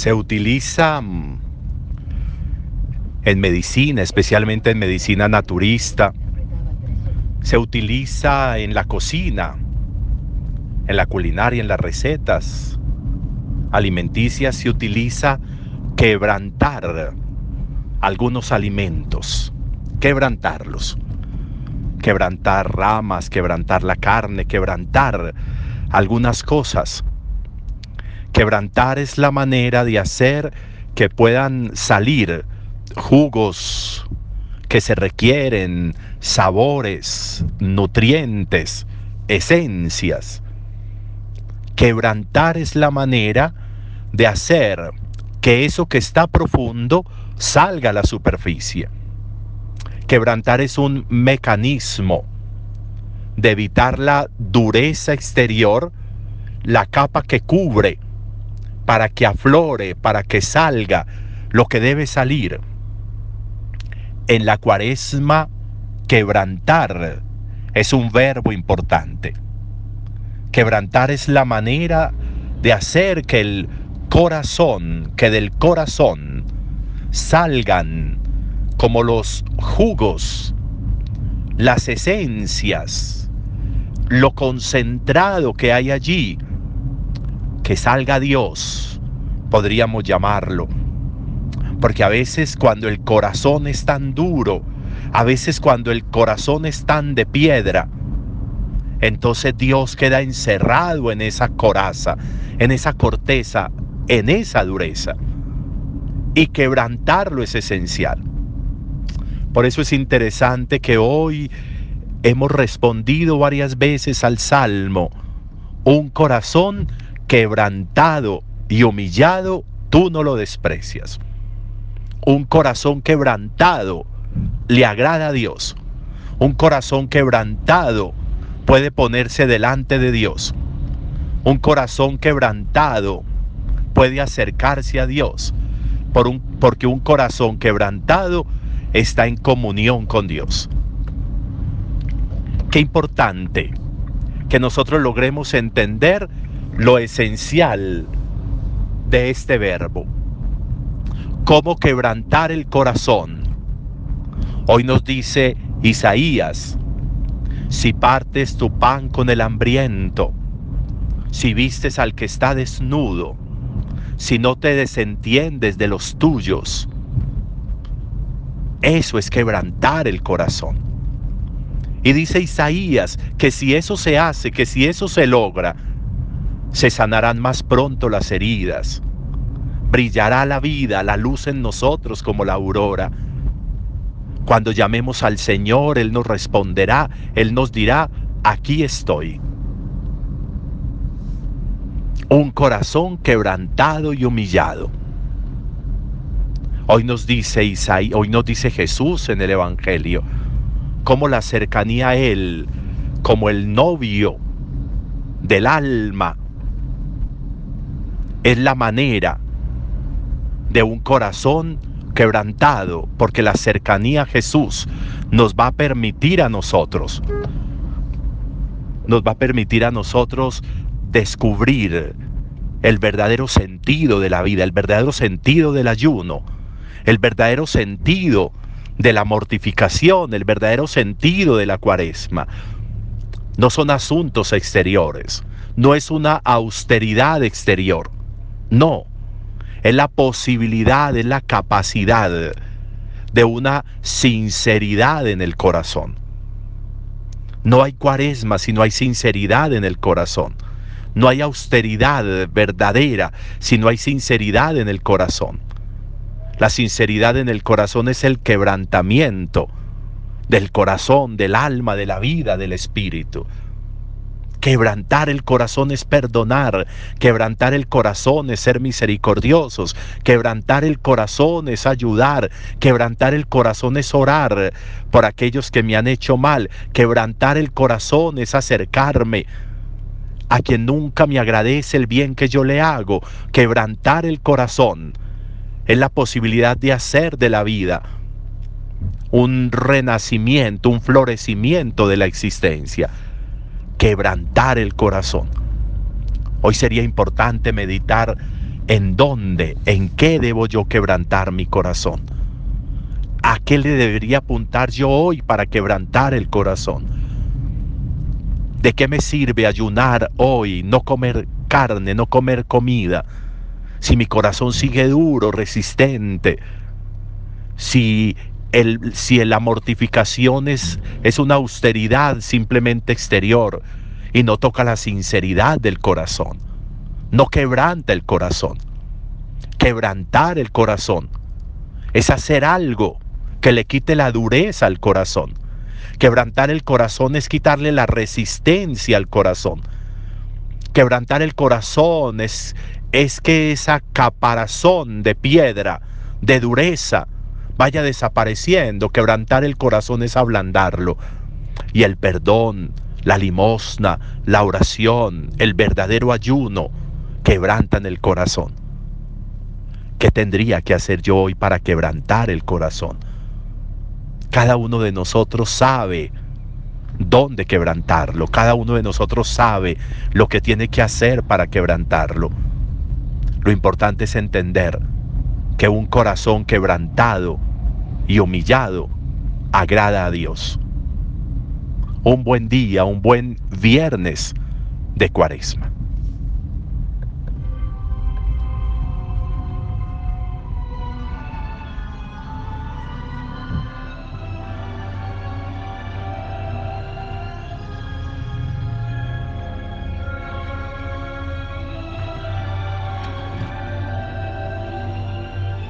se utiliza mm, en medicina, especialmente en medicina naturista, se utiliza en la cocina, en la culinaria, en las recetas alimenticias, se utiliza quebrantar algunos alimentos, quebrantarlos, quebrantar ramas, quebrantar la carne, quebrantar algunas cosas. Quebrantar es la manera de hacer que puedan salir jugos que se requieren, sabores, nutrientes, esencias. Quebrantar es la manera de hacer que eso que está profundo salga a la superficie. Quebrantar es un mecanismo de evitar la dureza exterior, la capa que cubre para que aflore, para que salga lo que debe salir. En la cuaresma, quebrantar es un verbo importante. Quebrantar es la manera de hacer que el corazón, que del corazón salgan como los jugos, las esencias, lo concentrado que hay allí, que salga Dios, podríamos llamarlo. Porque a veces cuando el corazón es tan duro, a veces cuando el corazón es tan de piedra, entonces Dios queda encerrado en esa coraza, en esa corteza, en esa dureza. Y quebrantarlo es esencial. Por eso es interesante que hoy hemos respondido varias veces al Salmo, un corazón quebrantado y humillado, tú no lo desprecias. Un corazón quebrantado le agrada a Dios. Un corazón quebrantado puede ponerse delante de Dios. Un corazón quebrantado puede acercarse a Dios por un, porque un corazón quebrantado está en comunión con Dios. Qué importante que nosotros logremos entender lo esencial de este verbo. Cómo quebrantar el corazón. Hoy nos dice Isaías si partes tu pan con el hambriento, si vistes al que está desnudo, si no te desentiendes de los tuyos. Eso es quebrantar el corazón. Y dice Isaías que si eso se hace, que si eso se logra, se sanarán más pronto las heridas. Brillará la vida, la luz en nosotros como la aurora cuando llamemos al Señor, Él nos responderá, Él nos dirá, aquí estoy. Un corazón quebrantado y humillado. Hoy nos dice Isaí, hoy nos dice Jesús en el Evangelio, como la cercanía a Él, como el novio del alma, es la manera de un corazón quebrantado, porque la cercanía a Jesús nos va a permitir a nosotros, nos va a permitir a nosotros descubrir el verdadero sentido de la vida, el verdadero sentido del ayuno, el verdadero sentido de la mortificación, el verdadero sentido de la cuaresma. No son asuntos exteriores, no es una austeridad exterior, no, es la posibilidad, es la capacidad de una sinceridad en el corazón. No hay cuaresma si no hay sinceridad en el corazón. No hay austeridad verdadera si no hay sinceridad en el corazón. La sinceridad en el corazón es el quebrantamiento del corazón, del alma, de la vida, del espíritu. Quebrantar el corazón es perdonar, quebrantar el corazón es ser misericordiosos, quebrantar el corazón es ayudar, quebrantar el corazón es orar por aquellos que me han hecho mal, quebrantar el corazón es acercarme a quien nunca me agradece el bien que yo le hago, quebrantar el corazón es la posibilidad de hacer de la vida un renacimiento, un florecimiento de la existencia quebrantar el corazón. Hoy sería importante meditar ¿En dónde? ¿En qué debo yo quebrantar mi corazón? ¿A qué le debería apuntar yo hoy para quebrantar el corazón? ¿De qué me sirve ayunar hoy, no comer carne, no comer comida? Si mi corazón sigue duro, resistente, si, el, si la mortificación es, es una austeridad simplemente exterior y no toca la sinceridad del corazón, no quebranta el corazón. Quebrantar el corazón es hacer algo que le quite la dureza al corazón Quebrantar el corazón es quitarle la resistencia al corazón. Quebrantar el corazón es, es que esa caparazón de piedra, de dureza, vaya desapareciendo. Quebrantar el corazón es ablandarlo. Y el perdón, la limosna, la oración, el verdadero ayuno, quebrantan el corazón. ¿Qué tendría que hacer yo hoy para quebrantar el corazón? Cada uno de nosotros sabe dónde quebrantarlo. Cada uno de nosotros sabe lo que tiene que hacer para quebrantarlo. Lo importante es entender que un corazón quebrantado y humillado agrada a Dios. Un buen día, un buen viernes de cuaresma.